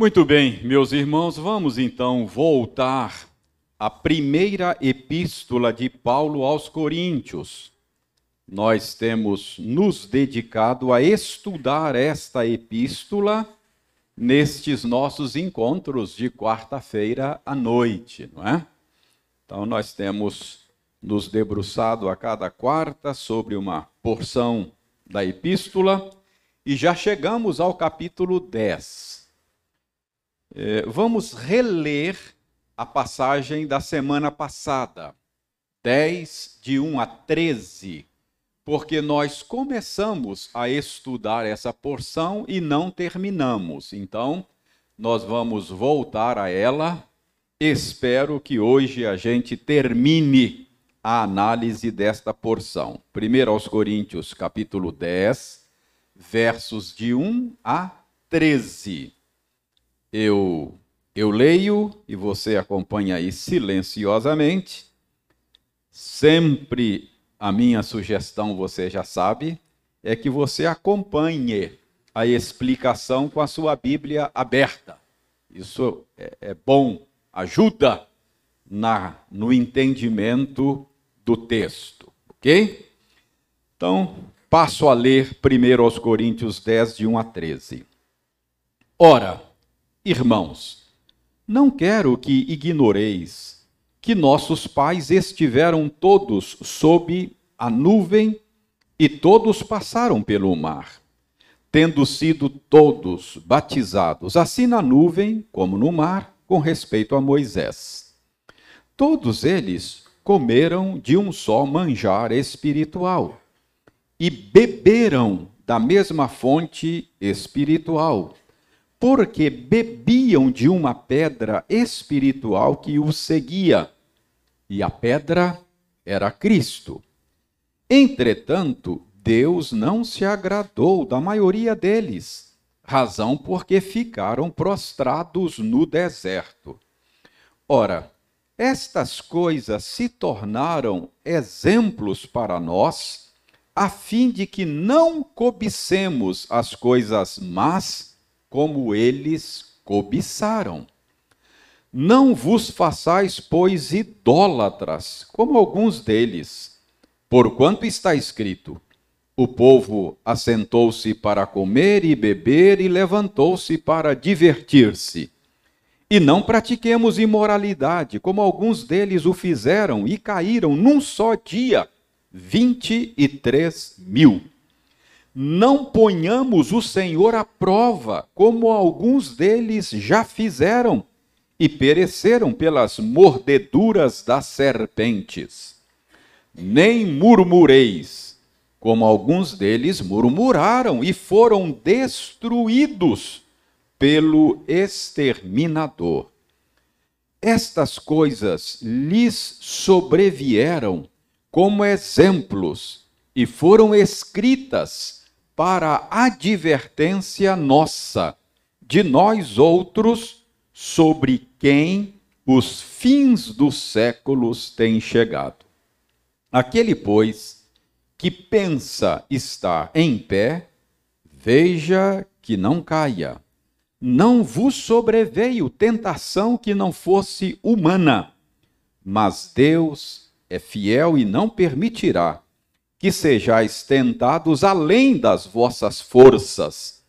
Muito bem, meus irmãos, vamos então voltar à primeira epístola de Paulo aos Coríntios. Nós temos nos dedicado a estudar esta epístola nestes nossos encontros de quarta-feira à noite, não é? Então, nós temos nos debruçado a cada quarta sobre uma porção da epístola e já chegamos ao capítulo 10. É, vamos reler a passagem da semana passada, 10, de 1 a 13, porque nós começamos a estudar essa porção e não terminamos. Então, nós vamos voltar a ela. Espero que hoje a gente termine a análise desta porção. 1 aos Coríntios, capítulo 10, versos de 1 a 13. Eu, eu leio e você acompanha aí silenciosamente. Sempre a minha sugestão, você já sabe, é que você acompanhe a explicação com a sua Bíblia aberta. Isso é, é bom, ajuda na, no entendimento do texto, ok? Então, passo a ler primeiro aos Coríntios 10, de 1 a 13. Ora, Irmãos, não quero que ignoreis que nossos pais estiveram todos sob a nuvem e todos passaram pelo mar, tendo sido todos batizados, assim na nuvem como no mar, com respeito a Moisés. Todos eles comeram de um só manjar espiritual e beberam da mesma fonte espiritual porque bebiam de uma pedra espiritual que os seguia, e a pedra era Cristo. Entretanto, Deus não se agradou da maioria deles, razão porque ficaram prostrados no deserto. Ora, estas coisas se tornaram exemplos para nós, a fim de que não cobicemos as coisas más como eles cobiçaram. Não vos façais, pois, idólatras, como alguns deles, porquanto está escrito: o povo assentou-se para comer e beber e levantou-se para divertir-se. E não pratiquemos imoralidade, como alguns deles o fizeram e caíram num só dia, vinte e três mil não ponhamos o Senhor à prova, como alguns deles já fizeram e pereceram pelas mordeduras das serpentes. Nem murmureis, como alguns deles murmuraram e foram destruídos pelo exterminador. Estas coisas lhes sobrevieram como exemplos e foram escritas para advertência nossa, de nós outros, sobre quem os fins dos séculos têm chegado. Aquele, pois, que pensa estar em pé, veja que não caia. Não vos sobreveio tentação que não fosse humana, mas Deus é fiel e não permitirá que sejais tentados além das vossas forças.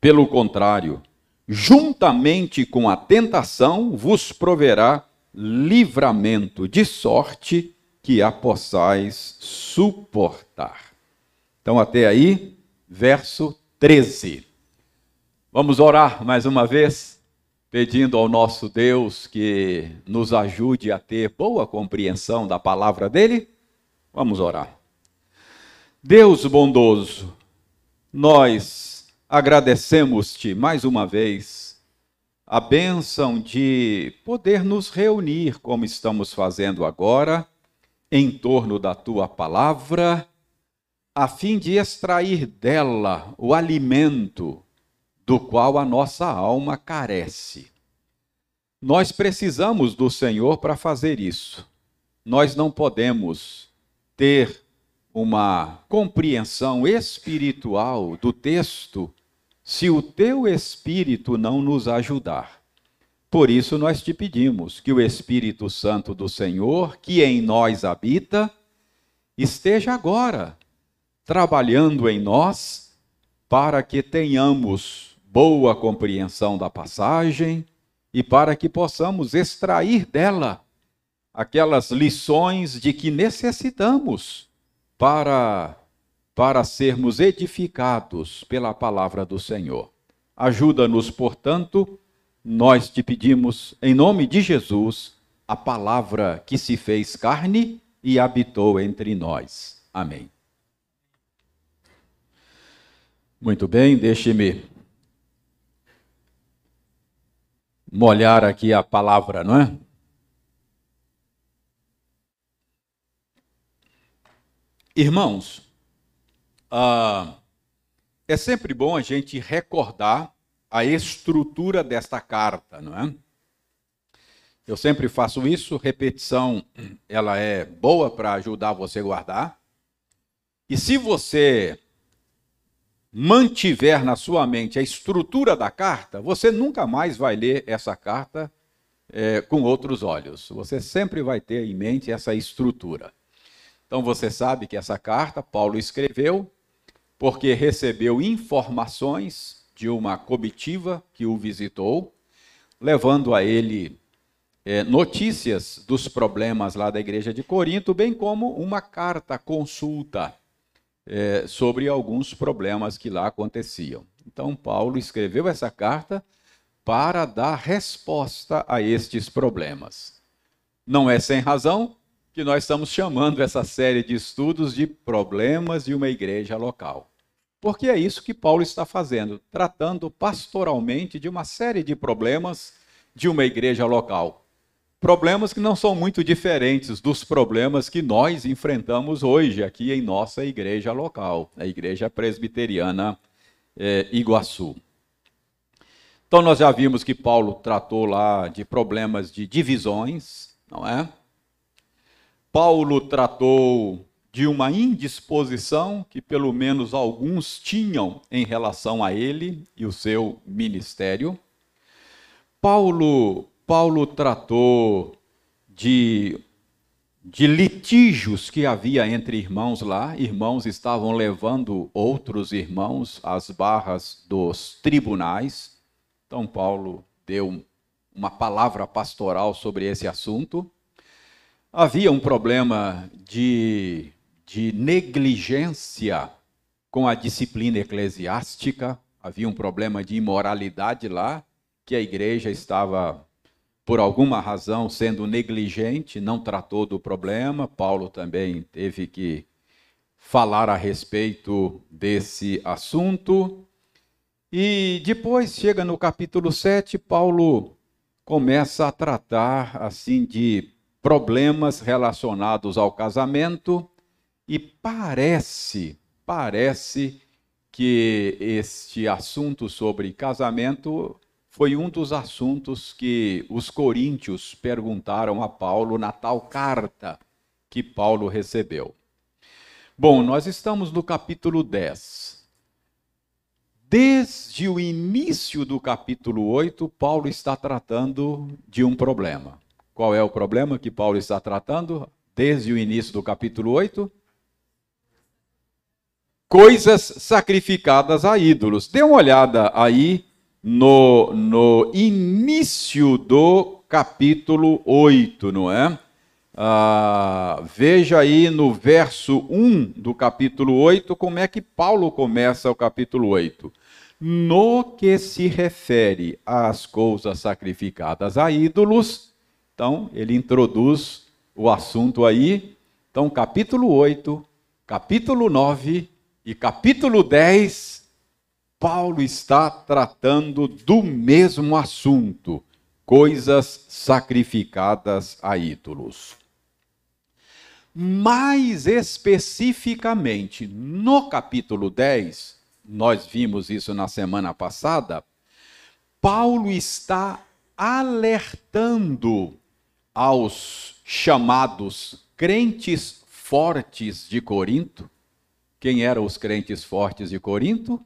Pelo contrário, juntamente com a tentação vos proverá livramento, de sorte que a possais suportar. Então, até aí, verso 13. Vamos orar mais uma vez, pedindo ao nosso Deus que nos ajude a ter boa compreensão da palavra dele. Vamos orar. Deus bondoso, nós agradecemos-te mais uma vez a bênção de poder nos reunir como estamos fazendo agora, em torno da tua palavra, a fim de extrair dela o alimento do qual a nossa alma carece. Nós precisamos do Senhor para fazer isso. Nós não podemos ter uma compreensão espiritual do texto se o teu Espírito não nos ajudar. Por isso nós te pedimos que o Espírito Santo do Senhor, que em nós habita, esteja agora trabalhando em nós para que tenhamos boa compreensão da passagem e para que possamos extrair dela aquelas lições de que necessitamos para para sermos edificados pela palavra do Senhor. Ajuda-nos, portanto, nós te pedimos, em nome de Jesus, a palavra que se fez carne e habitou entre nós. Amém. Muito bem, deixe-me molhar aqui a palavra, não é? Irmãos, ah, é sempre bom a gente recordar a estrutura desta carta, não é? Eu sempre faço isso, repetição, ela é boa para ajudar você a guardar. E se você mantiver na sua mente a estrutura da carta, você nunca mais vai ler essa carta é, com outros olhos. Você sempre vai ter em mente essa estrutura. Então você sabe que essa carta Paulo escreveu porque recebeu informações de uma comitiva que o visitou, levando a ele é, notícias dos problemas lá da igreja de Corinto, bem como uma carta consulta é, sobre alguns problemas que lá aconteciam. Então Paulo escreveu essa carta para dar resposta a estes problemas. Não é sem razão que nós estamos chamando essa série de estudos de problemas de uma igreja local. Porque é isso que Paulo está fazendo, tratando pastoralmente de uma série de problemas de uma igreja local. Problemas que não são muito diferentes dos problemas que nós enfrentamos hoje aqui em nossa igreja local, a Igreja Presbiteriana é, Iguaçu. Então, nós já vimos que Paulo tratou lá de problemas de divisões, não é? Paulo tratou de uma indisposição que pelo menos alguns tinham em relação a ele e o seu ministério. Paulo, Paulo tratou de, de litígios que havia entre irmãos lá. Irmãos estavam levando outros irmãos às barras dos tribunais. Então, Paulo deu uma palavra pastoral sobre esse assunto. Havia um problema de, de negligência com a disciplina eclesiástica, havia um problema de imoralidade lá, que a igreja estava, por alguma razão, sendo negligente, não tratou do problema. Paulo também teve que falar a respeito desse assunto. E depois chega no capítulo 7, Paulo começa a tratar assim de problemas relacionados ao casamento e parece, parece que este assunto sobre casamento foi um dos assuntos que os coríntios perguntaram a Paulo na tal carta que Paulo recebeu. Bom, nós estamos no capítulo 10. Desde o início do capítulo 8, Paulo está tratando de um problema. Qual é o problema que Paulo está tratando desde o início do capítulo 8? Coisas sacrificadas a ídolos. Dê uma olhada aí no, no início do capítulo 8, não é? Ah, veja aí no verso 1 do capítulo 8 como é que Paulo começa o capítulo 8. No que se refere às coisas sacrificadas a ídolos, então, ele introduz o assunto aí. Então, capítulo 8, capítulo 9 e capítulo 10, Paulo está tratando do mesmo assunto, coisas sacrificadas a ídolos. Mais especificamente, no capítulo 10, nós vimos isso na semana passada, Paulo está alertando aos chamados crentes fortes de Corinto. Quem eram os crentes fortes de Corinto?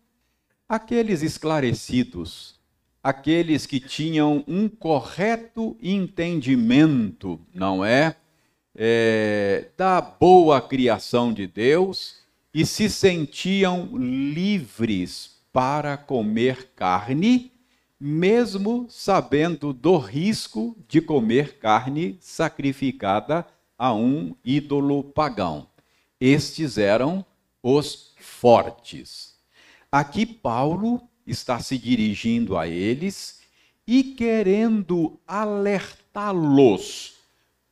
aqueles esclarecidos, aqueles que tinham um correto entendimento, não é? é? Da boa criação de Deus e se sentiam livres para comer carne, mesmo sabendo do risco de comer carne sacrificada a um ídolo pagão. Estes eram os fortes. Aqui Paulo está se dirigindo a eles e querendo alertá-los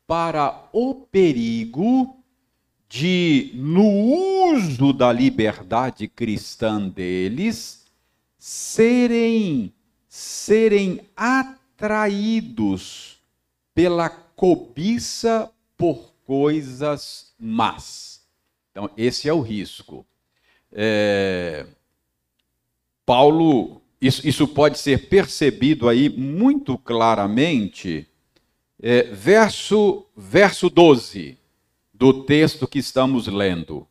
para o perigo de, no uso da liberdade cristã deles, serem, serem atraídos pela cobiça por coisas más. Então, esse é o risco. É, Paulo, isso, isso, pode ser percebido aí muito claramente, é, verso, verso 12 do texto que estamos lendo.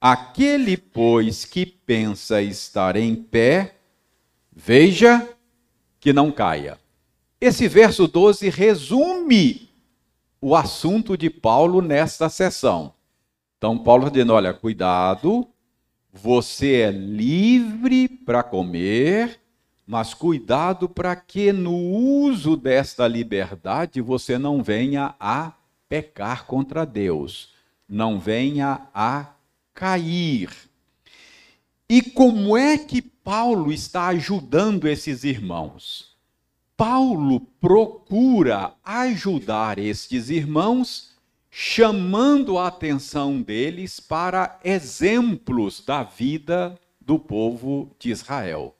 Aquele, pois, que pensa estar em pé, veja que não caia. Esse verso 12 resume o assunto de Paulo nesta sessão. Então, Paulo está dizendo: olha, cuidado, você é livre para comer, mas cuidado para que no uso desta liberdade você não venha a pecar contra Deus, não venha a cair. E como é que Paulo está ajudando esses irmãos? Paulo procura ajudar estes irmãos, chamando a atenção deles para exemplos da vida do povo de Israel.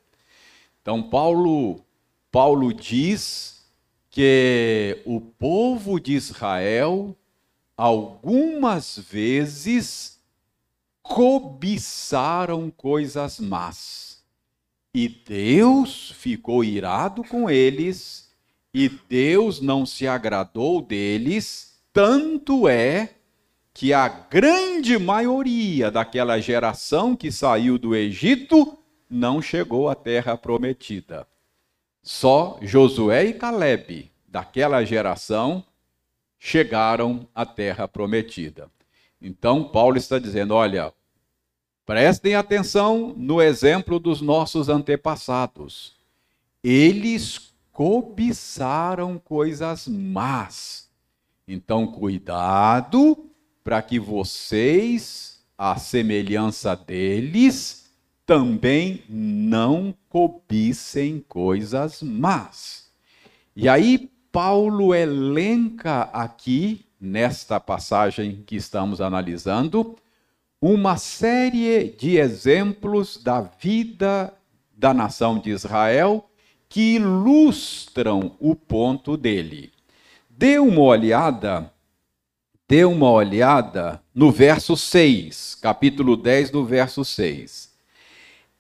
Então Paulo Paulo diz que o povo de Israel algumas vezes cobiçaram coisas más e Deus ficou irado com eles, e Deus não se agradou deles, tanto é que a grande maioria daquela geração que saiu do Egito não chegou à terra prometida. Só Josué e Caleb, daquela geração, chegaram à terra prometida. Então, Paulo está dizendo: olha, Prestem atenção no exemplo dos nossos antepassados. Eles cobiçaram coisas más. Então, cuidado para que vocês, à semelhança deles, também não cobicem coisas más. E aí, Paulo elenca aqui, nesta passagem que estamos analisando, uma série de exemplos da vida da nação de Israel que ilustram o ponto dele. Dê uma olhada, dê uma olhada no verso 6, capítulo 10 do verso 6.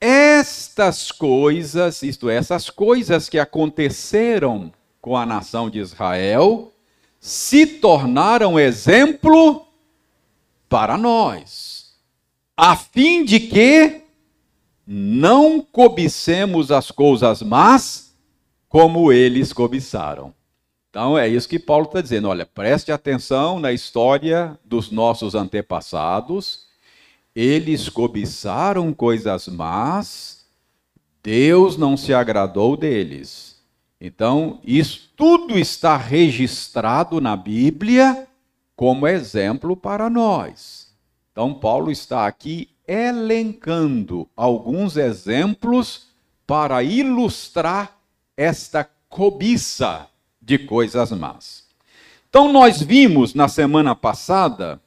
Estas coisas, isto é, essas coisas que aconteceram com a nação de Israel, se tornaram exemplo para nós a fim de que não cobicemos as coisas más como eles cobiçaram. Então é isso que Paulo está dizendo. Olha, preste atenção na história dos nossos antepassados. Eles cobiçaram coisas más, Deus não se agradou deles. Então, isso tudo está registrado na Bíblia como exemplo para nós. Então, Paulo está aqui elencando alguns exemplos para ilustrar esta cobiça de coisas más. Então, nós vimos na semana passada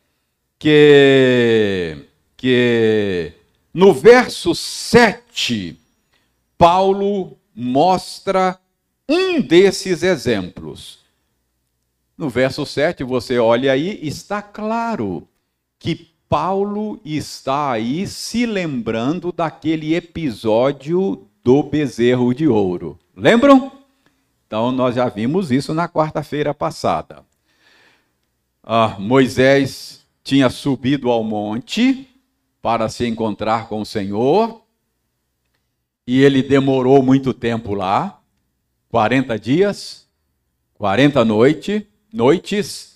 que, que no verso 7, Paulo mostra um desses exemplos. No verso 7, você olha aí, está claro que Paulo está aí se lembrando daquele episódio do bezerro de ouro. Lembram? Então, nós já vimos isso na quarta-feira passada. Ah, Moisés tinha subido ao monte para se encontrar com o Senhor. E ele demorou muito tempo lá 40 dias, 40 noite, noites.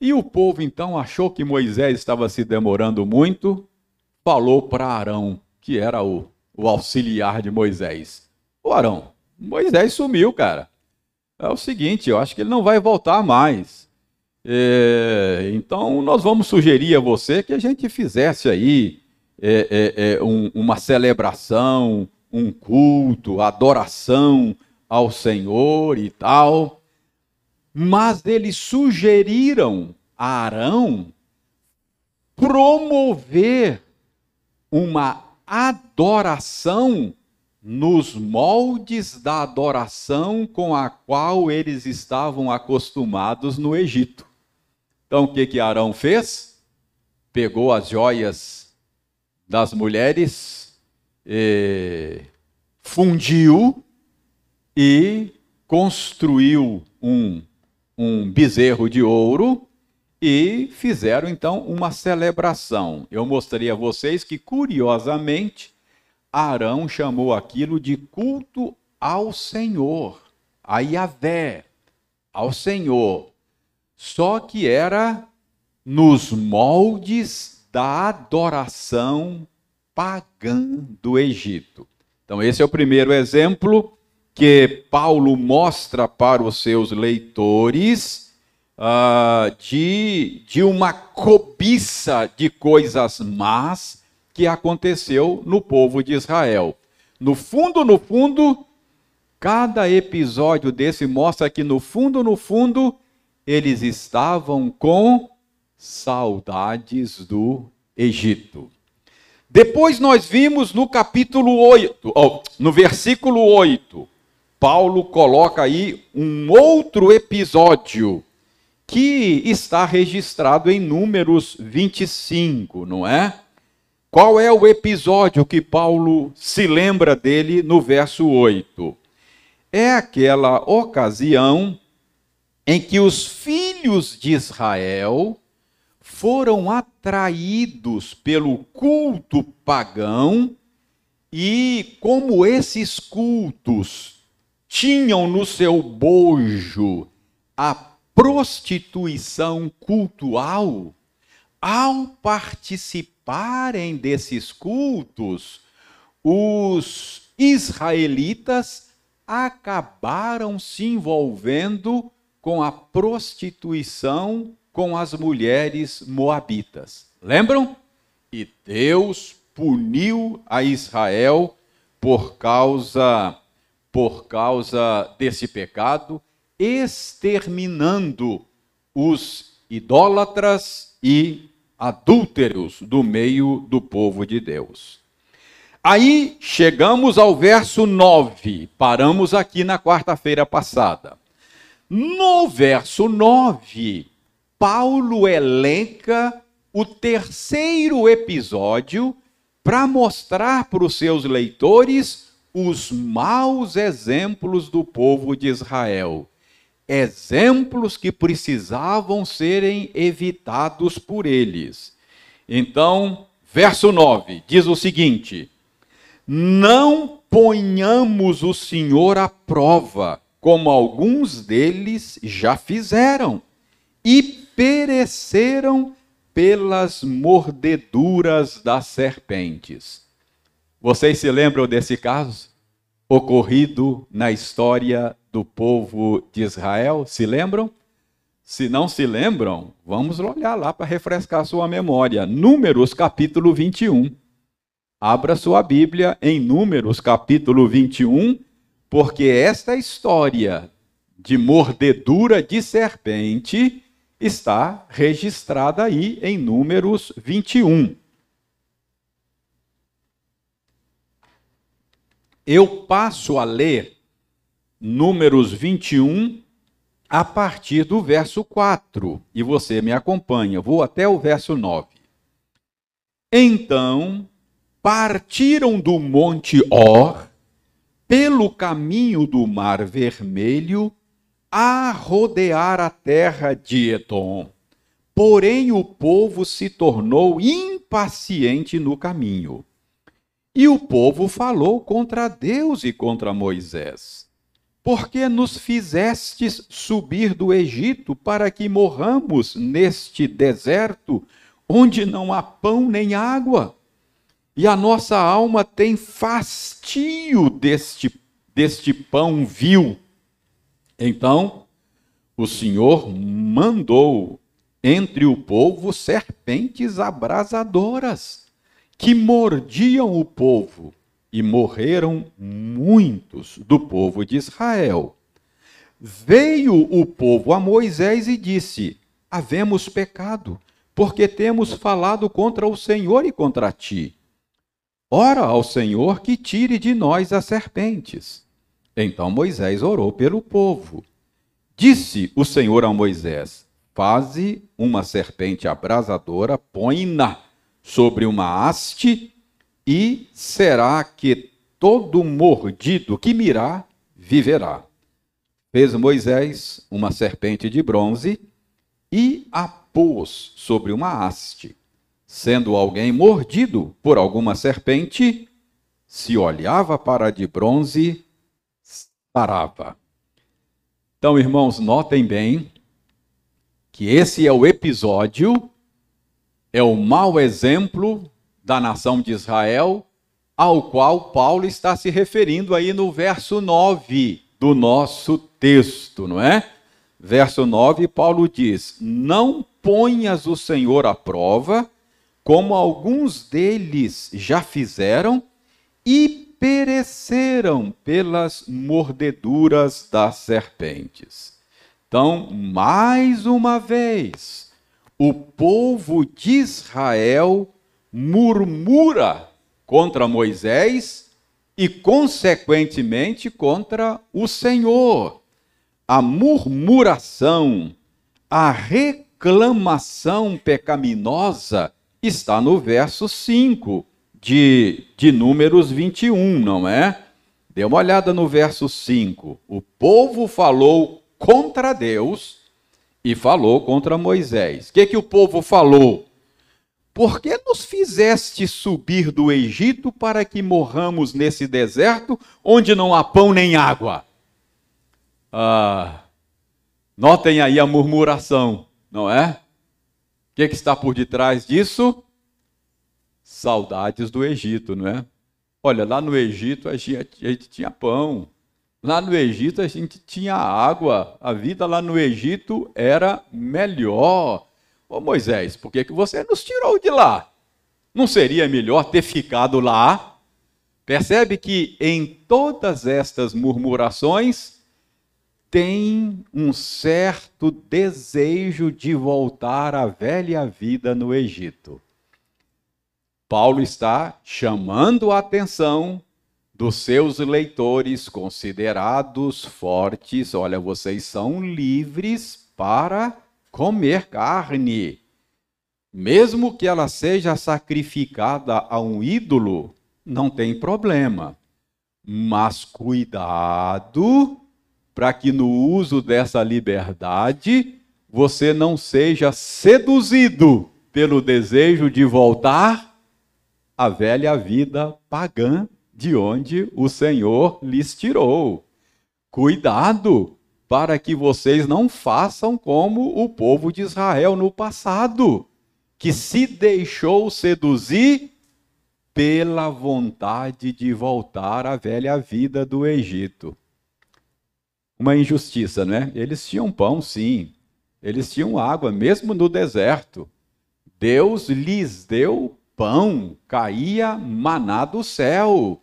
E o povo então achou que Moisés estava se demorando muito, falou para Arão, que era o, o auxiliar de Moisés: Ô Arão, Moisés sumiu, cara. É o seguinte, eu acho que ele não vai voltar mais. É, então, nós vamos sugerir a você que a gente fizesse aí é, é, é um, uma celebração, um culto, adoração ao Senhor e tal. Mas eles sugeriram a Arão promover uma adoração nos moldes da adoração com a qual eles estavam acostumados no Egito. Então, o que que Arão fez? Pegou as joias das mulheres, fundiu e construiu um, um bezerro de ouro e fizeram então uma celebração. Eu mostrei a vocês que, curiosamente, Arão chamou aquilo de culto ao Senhor, a Yahvé, ao Senhor. Só que era nos moldes da adoração pagã do Egito. Então, esse é o primeiro exemplo que Paulo mostra para os seus leitores uh, de, de uma cobiça de coisas más que aconteceu no povo de Israel. No fundo, no fundo, cada episódio desse mostra que no fundo, no fundo, eles estavam com saudades do Egito. Depois nós vimos no capítulo 8, oh, no versículo 8, Paulo coloca aí um outro episódio que está registrado em Números 25, não é? Qual é o episódio que Paulo se lembra dele no verso 8? É aquela ocasião em que os filhos de Israel foram atraídos pelo culto pagão e, como esses cultos tinham no seu bojo a prostituição cultual, ao participar participarem desses cultos, os israelitas acabaram se envolvendo com a prostituição com as mulheres moabitas. Lembram? E Deus puniu a Israel por causa por causa desse pecado, exterminando os idólatras e adúlteros do meio do povo de Deus. Aí chegamos ao verso 9, paramos aqui na quarta-feira passada. No verso 9, Paulo elenca o terceiro episódio para mostrar para os seus leitores os maus exemplos do povo de Israel exemplos que precisavam serem evitados por eles. Então, verso 9 diz o seguinte: Não ponhamos o Senhor à prova, como alguns deles já fizeram, e pereceram pelas mordeduras das serpentes. Vocês se lembram desse caso? Ocorrido na história do povo de Israel, se lembram? Se não se lembram, vamos olhar lá para refrescar sua memória. Números capítulo 21. Abra sua Bíblia em Números capítulo 21, porque esta história de mordedura de serpente está registrada aí em Números 21. Eu passo a ler Números 21, a partir do verso 4. E você me acompanha, vou até o verso 9. Então partiram do monte Or, pelo caminho do Mar Vermelho, a rodear a terra de Edom. Porém, o povo se tornou impaciente no caminho. E o povo falou contra Deus e contra Moisés. Porque nos fizestes subir do Egito para que morramos neste deserto, onde não há pão nem água? E a nossa alma tem fastio deste, deste pão vil. Então, o Senhor mandou entre o povo serpentes abrasadoras que mordiam o povo, e morreram muitos do povo de Israel. Veio o povo a Moisés e disse: Havemos pecado, porque temos falado contra o Senhor e contra ti. Ora ao Senhor que tire de nós as serpentes. Então Moisés orou pelo povo. Disse o Senhor a Moisés: Faze uma serpente abrasadora, põe-na sobre uma haste, e será que todo mordido que mirar viverá. Fez Moisés uma serpente de bronze e a pôs sobre uma haste. Sendo alguém mordido por alguma serpente, se olhava para a de bronze, sarava. Então, irmãos, notem bem que esse é o episódio é o mau exemplo da nação de Israel, ao qual Paulo está se referindo aí no verso 9 do nosso texto, não é? Verso 9, Paulo diz: Não ponhas o Senhor à prova, como alguns deles já fizeram, e pereceram pelas mordeduras das serpentes. Então, mais uma vez, o povo de Israel murmura contra Moisés e, consequentemente, contra o Senhor. A murmuração, a reclamação pecaminosa está no verso 5 de, de Números 21, não é? Dê uma olhada no verso 5. O povo falou contra Deus e falou contra Moisés. O que, que o povo falou? Por que nos fizeste subir do Egito para que morramos nesse deserto onde não há pão nem água? Ah, notem aí a murmuração, não é? O que, que está por detrás disso? Saudades do Egito, não é? Olha, lá no Egito a gente, a gente tinha pão, Lá no Egito a gente tinha água, a vida lá no Egito era melhor. Ô Moisés, por que, que você nos tirou de lá? Não seria melhor ter ficado lá? Percebe que em todas estas murmurações tem um certo desejo de voltar à velha vida no Egito. Paulo está chamando a atenção dos seus leitores considerados fortes, olha, vocês são livres para comer carne. Mesmo que ela seja sacrificada a um ídolo, não tem problema. Mas cuidado para que no uso dessa liberdade você não seja seduzido pelo desejo de voltar à velha vida pagã de onde o Senhor lhes tirou. Cuidado para que vocês não façam como o povo de Israel no passado, que se deixou seduzir pela vontade de voltar à velha vida do Egito. Uma injustiça, né? Eles tinham pão, sim. Eles tinham água, mesmo no deserto. Deus lhes deu pão, caía maná do céu.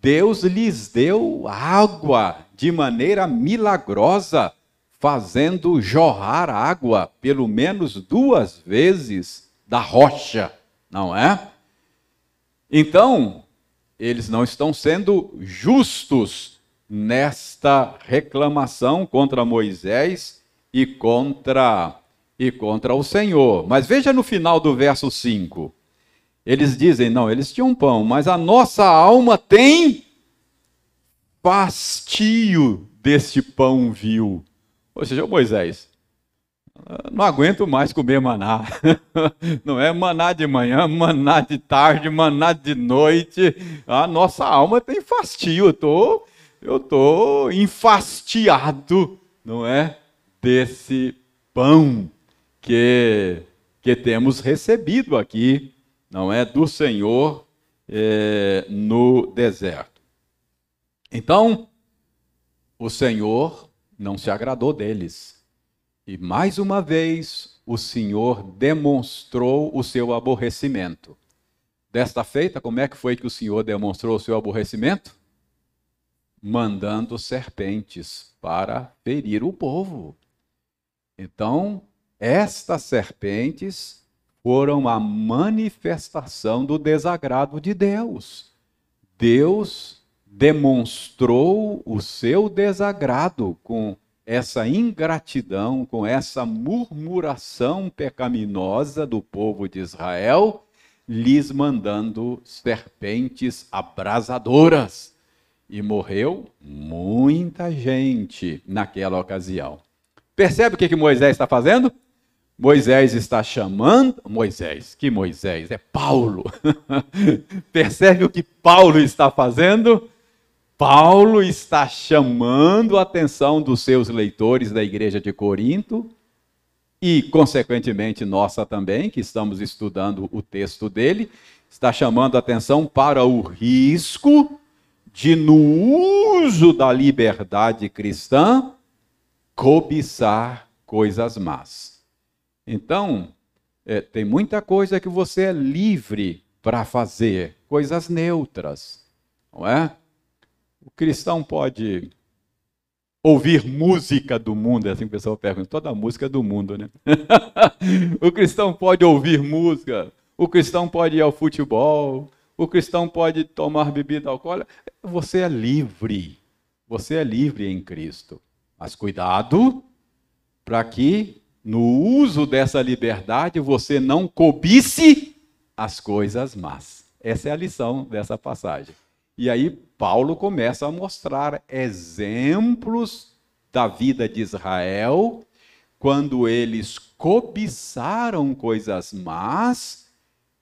Deus lhes deu água de maneira milagrosa, fazendo jorrar água pelo menos duas vezes da rocha, não é? Então, eles não estão sendo justos nesta reclamação contra Moisés e contra e contra o Senhor. Mas veja no final do verso 5. Eles dizem, não, eles tinham pão, mas a nossa alma tem fastio deste pão vil. Ou seja, Moisés, não aguento mais comer maná. Não é maná de manhã, maná de tarde, maná de noite. A nossa alma tem fastio. Eu tô, eu tô enfastiado, não é, desse pão que que temos recebido aqui, não é, do Senhor é, no deserto. Então, o Senhor não se agradou deles. E mais uma vez o Senhor demonstrou o seu aborrecimento. Desta feita, como é que foi que o Senhor demonstrou o seu aborrecimento? Mandando serpentes para ferir o povo. Então, estas serpentes foram a manifestação do desagrado de Deus. Deus demonstrou o seu desagrado com essa ingratidão, com essa murmuração pecaminosa do povo de Israel, lhes mandando serpentes abrasadoras. E morreu muita gente naquela ocasião. Percebe o que, que Moisés está fazendo? Moisés está chamando. Moisés, que Moisés? É Paulo. Percebe o que Paulo está fazendo? Paulo está chamando a atenção dos seus leitores da igreja de Corinto e, consequentemente, nossa também, que estamos estudando o texto dele, está chamando a atenção para o risco de, no uso da liberdade cristã, cobiçar coisas más. Então, é, tem muita coisa que você é livre para fazer, coisas neutras, não é? O cristão pode ouvir música do mundo, é assim que o pessoal pergunta, toda música é do mundo, né? o cristão pode ouvir música, o cristão pode ir ao futebol, o cristão pode tomar bebida alcoólica. Você é livre, você é livre em Cristo. Mas cuidado para que no uso dessa liberdade você não cobice as coisas más. Essa é a lição dessa passagem. E aí Paulo começa a mostrar exemplos da vida de Israel quando eles cobiçaram coisas más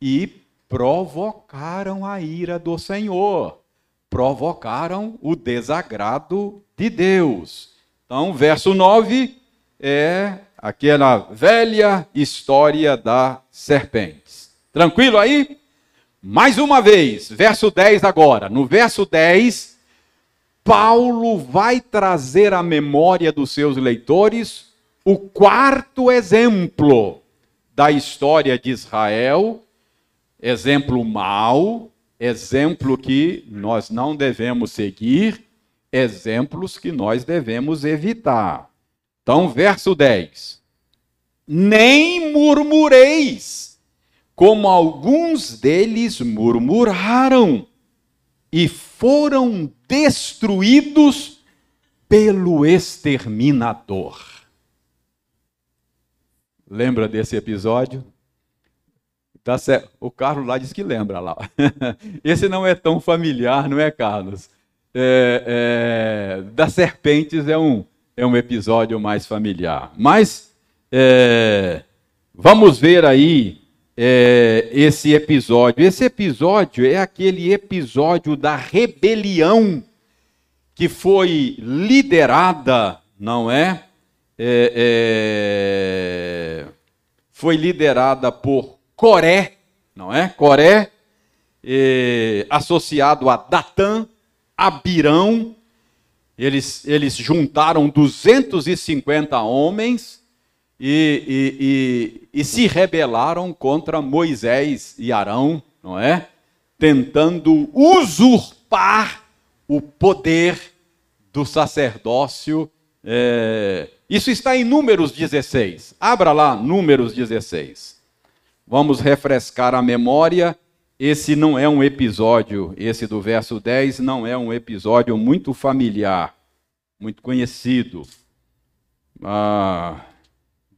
e provocaram a ira do Senhor, provocaram o desagrado de Deus. Então, verso 9 é aquela velha história da serpente. Tranquilo aí? Mais uma vez, verso 10 agora. No verso 10, Paulo vai trazer à memória dos seus leitores o quarto exemplo da história de Israel, exemplo mau, exemplo que nós não devemos seguir, exemplos que nós devemos evitar. Então, verso 10. Nem murmureis como alguns deles murmuraram e foram destruídos pelo exterminador. Lembra desse episódio? Tá certo. O Carlos lá diz que lembra lá. Esse não é tão familiar, não é, Carlos? É, é, das serpentes é um, é um episódio mais familiar. Mas é, vamos ver aí é, esse episódio. Esse episódio é aquele episódio da rebelião que foi liderada, não é? é, é foi liderada por Coré, não é? Coré, é, associado a Datã, Abirão. Eles, eles juntaram 250 homens e, e, e, e se rebelaram contra Moisés e Arão, não é? Tentando usurpar o poder do sacerdócio. É... Isso está em Números 16. Abra lá, Números 16. Vamos refrescar a memória. Esse não é um episódio, esse do verso 10 não é um episódio muito familiar, muito conhecido. Ah,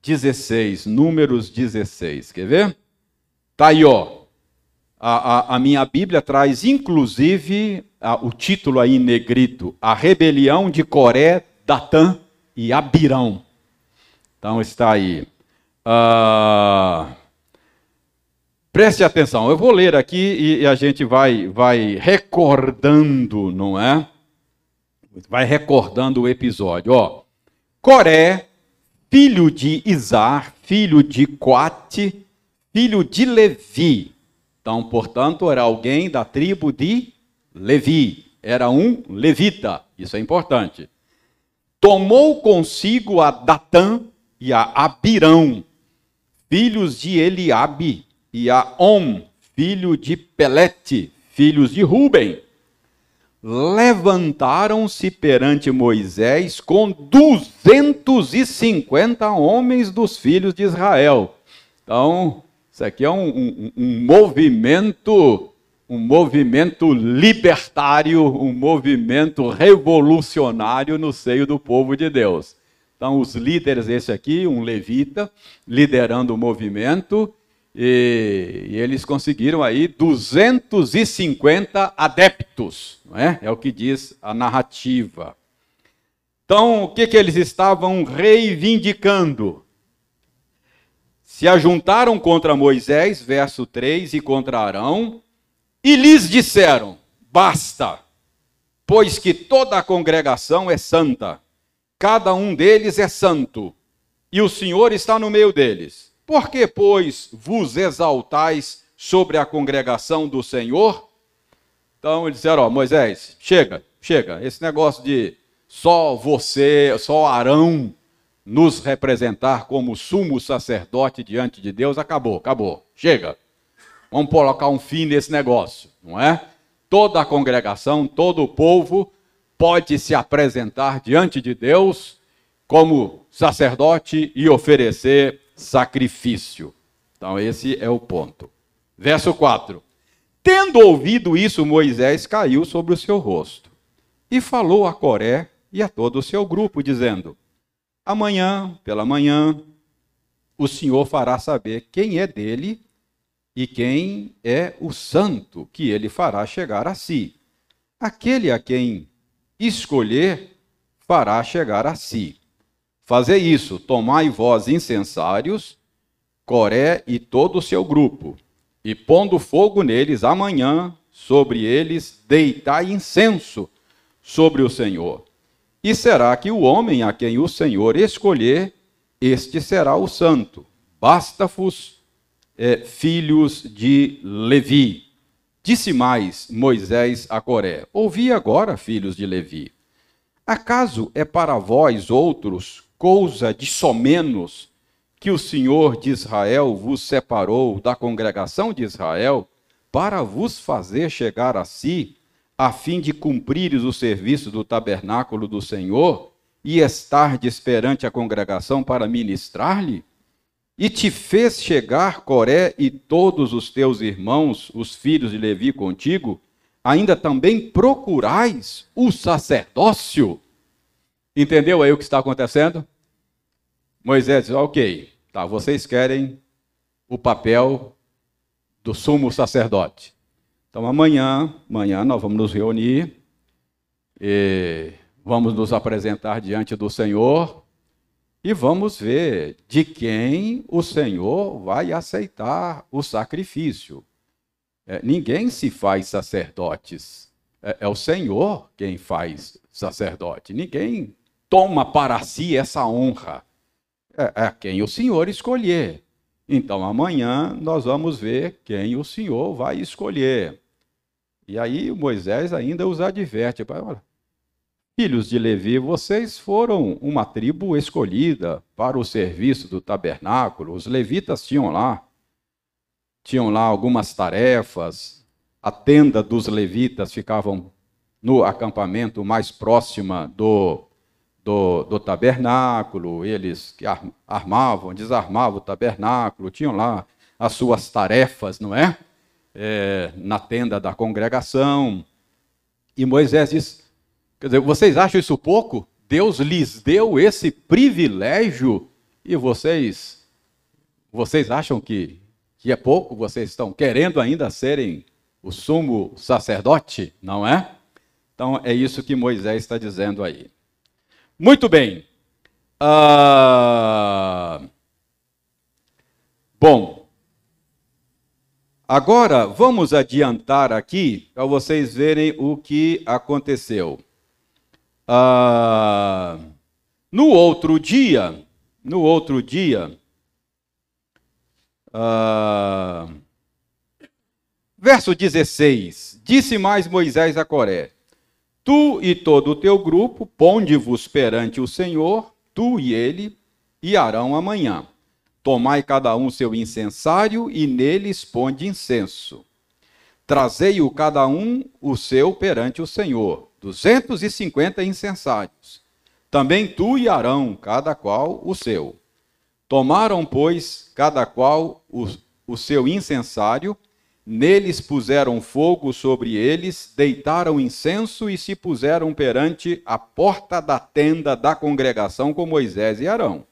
16, Números 16. Quer ver? Tá aí, ó. A, a, a minha Bíblia traz, inclusive, a, o título aí em negrito: A rebelião de Coré, Datã e Abirão. Então está aí. Uh, preste atenção, eu vou ler aqui e, e a gente vai, vai recordando, não é? Vai recordando o episódio. Ó, Coré, filho de Izar, filho de Coate, filho de Levi. Então, portanto, era alguém da tribo de Levi. Era um levita. Isso é importante. Tomou consigo a Datã e a Abirão, filhos de Eliabe, e a Om, filho de Pelete, filhos de Ruben. Levantaram-se perante Moisés com 250 homens dos filhos de Israel. Então, isso aqui é um, um, um movimento um movimento libertário, um movimento revolucionário no seio do povo de Deus. Então, os líderes, esse aqui, um levita, liderando o movimento, e, e eles conseguiram aí 250 adeptos, não é? é o que diz a narrativa. Então, o que, que eles estavam reivindicando? Se ajuntaram contra Moisés, verso 3, e contra Arão, e lhes disseram: Basta, pois que toda a congregação é santa, cada um deles é santo, e o Senhor está no meio deles. Por que, pois, vos exaltais sobre a congregação do Senhor? Então eles disseram: Ó, Moisés, chega, chega, esse negócio de só você, só Arão nos representar como sumo sacerdote diante de Deus, acabou, acabou, chega. Vamos colocar um fim nesse negócio, não é? Toda a congregação, todo o povo pode se apresentar diante de Deus como sacerdote e oferecer sacrifício. Então, esse é o ponto. Verso 4: Tendo ouvido isso, Moisés caiu sobre o seu rosto e falou a Coré e a todo o seu grupo, dizendo: Amanhã, pela manhã, o Senhor fará saber quem é dele e quem é o santo que ele fará chegar a si. Aquele a quem escolher fará chegar a si. Fazei isso, tomai vós incensários, Coré e todo o seu grupo, e pondo fogo neles amanhã, sobre eles deitai incenso sobre o Senhor. E será que o homem a quem o Senhor escolher, este será o santo. Basta-vos é, filhos de Levi. Disse mais Moisés a Coré: Ouvi agora, filhos de Levi. Acaso é para vós outros coisa de somenos que o Senhor de Israel vos separou da congregação de Israel para vos fazer chegar a si, a fim de cumprires o serviço do tabernáculo do Senhor e estar perante a congregação para ministrar-lhe? E te fez chegar Coré e todos os teus irmãos, os filhos de Levi contigo, ainda também procurais o sacerdócio. Entendeu aí o que está acontecendo? Moisés diz: Ok, tá, vocês querem o papel do sumo sacerdote. Então amanhã, amanhã nós vamos nos reunir e vamos nos apresentar diante do Senhor e vamos ver de quem o Senhor vai aceitar o sacrifício. É, ninguém se faz sacerdotes, é, é o Senhor quem faz sacerdote. Ninguém toma para si essa honra. É, é quem o Senhor escolher. Então amanhã nós vamos ver quem o Senhor vai escolher. E aí Moisés ainda os adverte: olha, Filhos de Levi, vocês foram uma tribo escolhida para o serviço do tabernáculo. Os levitas tinham lá, tinham lá algumas tarefas. A tenda dos levitas ficavam no acampamento mais próxima do, do, do tabernáculo. Eles que armavam, desarmavam o tabernáculo, tinham lá as suas tarefas, não é? é na tenda da congregação. E Moisés diz Quer dizer, vocês acham isso pouco? Deus lhes deu esse privilégio e vocês vocês acham que, que é pouco? Vocês estão querendo ainda serem o sumo sacerdote, não é? Então é isso que Moisés está dizendo aí. Muito bem. Ah, bom, agora vamos adiantar aqui para vocês verem o que aconteceu. Ah, no outro dia, no outro dia, ah, verso 16: Disse mais Moisés a Coré: Tu e todo o teu grupo, ponde-vos perante o Senhor tu e ele, e Arão amanhã. Tomai cada um seu incensário e nele esponde incenso. Trazei-o cada um o seu perante o Senhor, duzentos e cinquenta incensários. Também tu e Arão, cada qual o seu. Tomaram, pois, cada qual o, o seu incensário, Neles puseram fogo sobre eles, deitaram incenso e se puseram perante a porta da tenda da congregação com Moisés e Arão.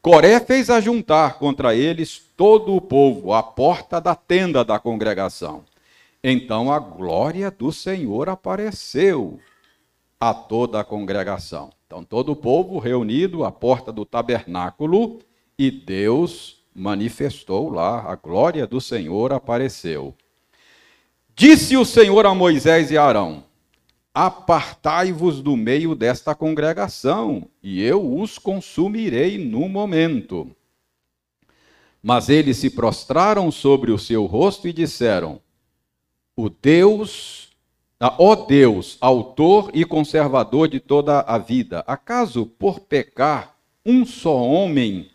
Coré fez ajuntar contra eles todo o povo à porta da tenda da congregação. Então a glória do Senhor apareceu a toda a congregação. Então todo o povo reunido à porta do tabernáculo e Deus manifestou lá, a glória do Senhor apareceu. Disse o Senhor a Moisés e Arão: Apartai-vos do meio desta congregação, e eu os consumirei no momento. Mas eles se prostraram sobre o seu rosto e disseram: O Deus, ó Deus, autor e conservador de toda a vida, acaso por pecar um só homem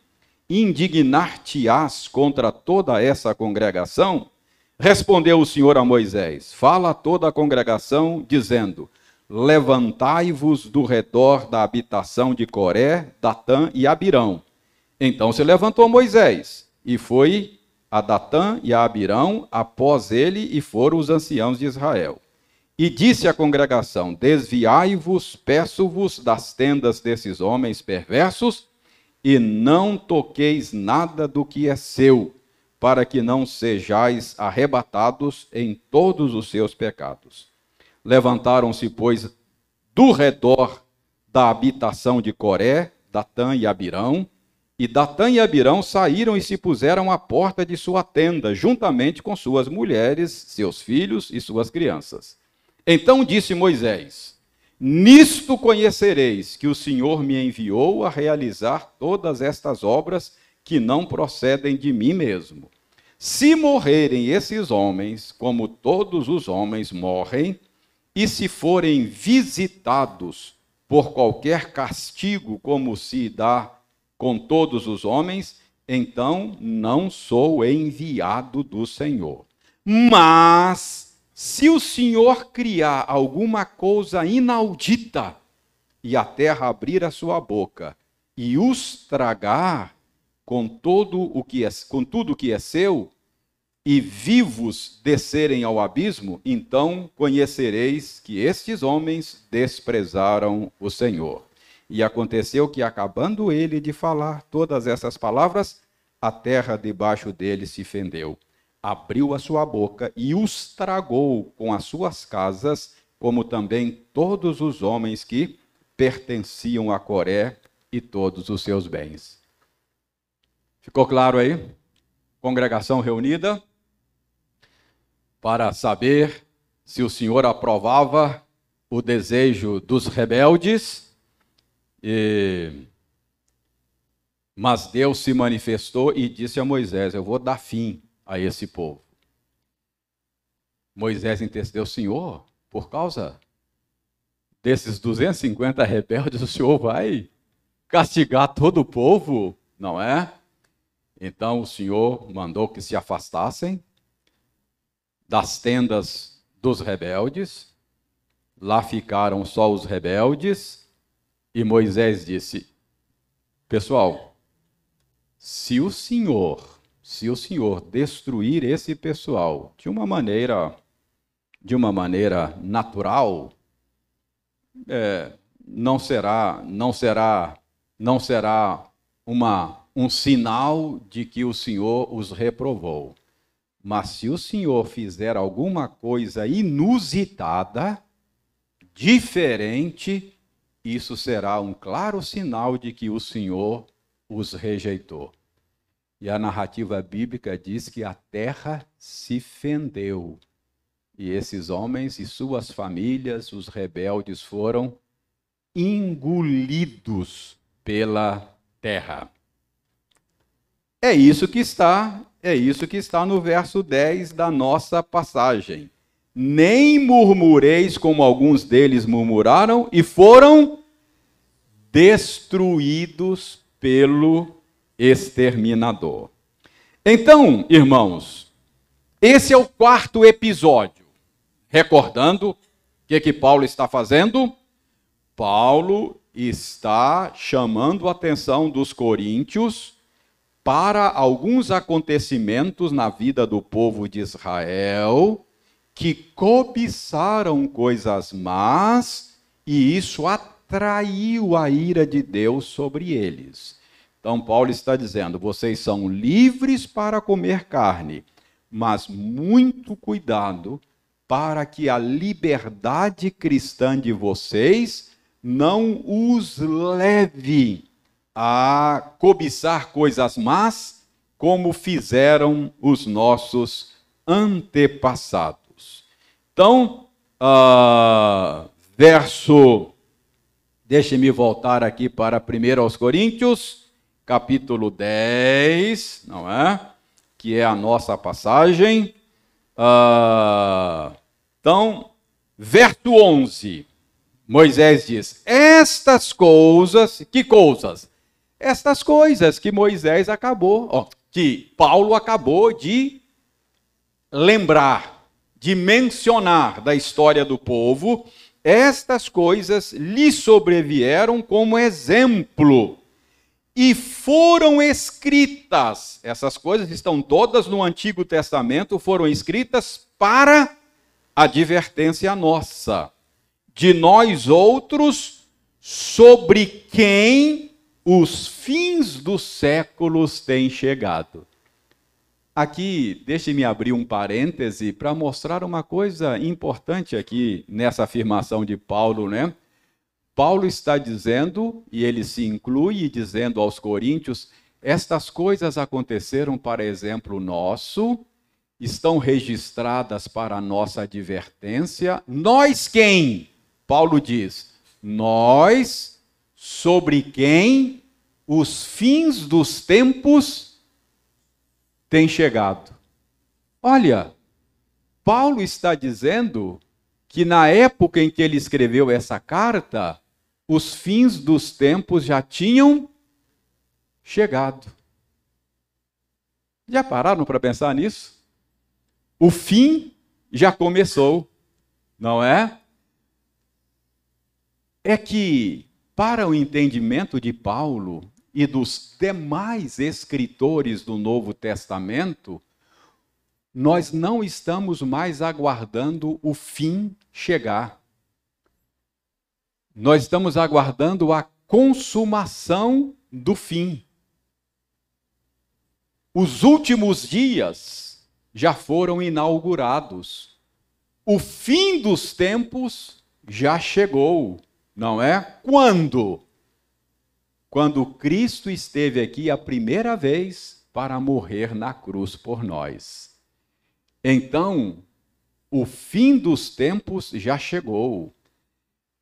indignar-te-ás contra toda essa congregação? Respondeu o Senhor a Moisés: Fala a toda a congregação, dizendo: Levantai-vos do redor da habitação de Coré, Datã e Abirão. Então se levantou Moisés e foi a Datã e a Abirão após ele e foram os anciãos de Israel. E disse à congregação: Desviai-vos, peço-vos, das tendas desses homens perversos e não toqueis nada do que é seu, para que não sejais arrebatados em todos os seus pecados. Levantaram-se, pois, do redor da habitação de Coré, Datã e Abirão, e Datã e Abirão saíram e se puseram à porta de sua tenda, juntamente com suas mulheres, seus filhos e suas crianças. Então disse Moisés: Nisto conhecereis que o Senhor me enviou a realizar todas estas obras que não procedem de mim mesmo. Se morrerem esses homens, como todos os homens morrem, e se forem visitados por qualquer castigo, como se dá com todos os homens, então não sou enviado do Senhor. Mas se o Senhor criar alguma coisa inaudita e a terra abrir a sua boca e os tragar com o que é, com tudo o que é seu e vivos descerem ao abismo, então conhecereis que estes homens desprezaram o Senhor. E aconteceu que acabando ele de falar todas essas palavras, a terra debaixo dele se fendeu abriu a sua boca e os tragou com as suas casas, como também todos os homens que pertenciam a Coré e todos os seus bens. Ficou claro aí? Congregação reunida para saber se o Senhor aprovava o desejo dos rebeldes. E... Mas Deus se manifestou e disse a Moisés: Eu vou dar fim a esse povo. Moisés intercedeu, Senhor, por causa desses 250 rebeldes, o Senhor vai castigar todo o povo, não é? Então o Senhor mandou que se afastassem das tendas dos rebeldes. Lá ficaram só os rebeldes. E Moisés disse: Pessoal, se o Senhor se o Senhor destruir esse pessoal de uma maneira de uma maneira natural, é, não será não será não será uma um sinal de que o Senhor os reprovou. Mas se o Senhor fizer alguma coisa inusitada, diferente, isso será um claro sinal de que o Senhor os rejeitou. E a narrativa bíblica diz que a terra se fendeu. E esses homens e suas famílias, os rebeldes, foram engolidos pela terra. É isso que está, é isso que está no verso 10 da nossa passagem. Nem murmureis como alguns deles murmuraram e foram destruídos pelo exterminador. Então, irmãos, esse é o quarto episódio. Recordando o que, que Paulo está fazendo? Paulo está chamando a atenção dos coríntios para alguns acontecimentos na vida do povo de Israel que cobiçaram coisas más e isso atraiu a ira de Deus sobre eles. Então, Paulo está dizendo: vocês são livres para comer carne, mas muito cuidado para que a liberdade cristã de vocês não os leve a cobiçar coisas más, como fizeram os nossos antepassados. Então, uh, verso. Deixe-me voltar aqui para 1 aos Coríntios, capítulo 10, não é? Que é a nossa passagem. Uh, então, verso 11. Moisés diz: Estas coisas, que coisas? Estas coisas que Moisés acabou, ó, que Paulo acabou de lembrar, de mencionar da história do povo, estas coisas lhe sobrevieram como exemplo e foram escritas. Essas coisas estão todas no Antigo Testamento, foram escritas para advertência nossa de nós outros, sobre quem os fins dos séculos têm chegado. Aqui, deixe-me abrir um parêntese para mostrar uma coisa importante aqui nessa afirmação de Paulo, né? Paulo está dizendo, e ele se inclui dizendo aos coríntios, estas coisas aconteceram para exemplo nosso, estão registradas para nossa advertência. Nós quem? Paulo diz: Nós, sobre quem os fins dos tempos têm chegado. Olha, Paulo está dizendo que na época em que ele escreveu essa carta, os fins dos tempos já tinham chegado. Já pararam para pensar nisso? O fim já começou, não é? é que, para o entendimento de Paulo e dos demais escritores do Novo Testamento, nós não estamos mais aguardando o fim chegar. Nós estamos aguardando a consumação do fim. Os últimos dias já foram inaugurados. O fim dos tempos já chegou não é? Quando? Quando Cristo esteve aqui a primeira vez para morrer na cruz por nós. Então, o fim dos tempos já chegou.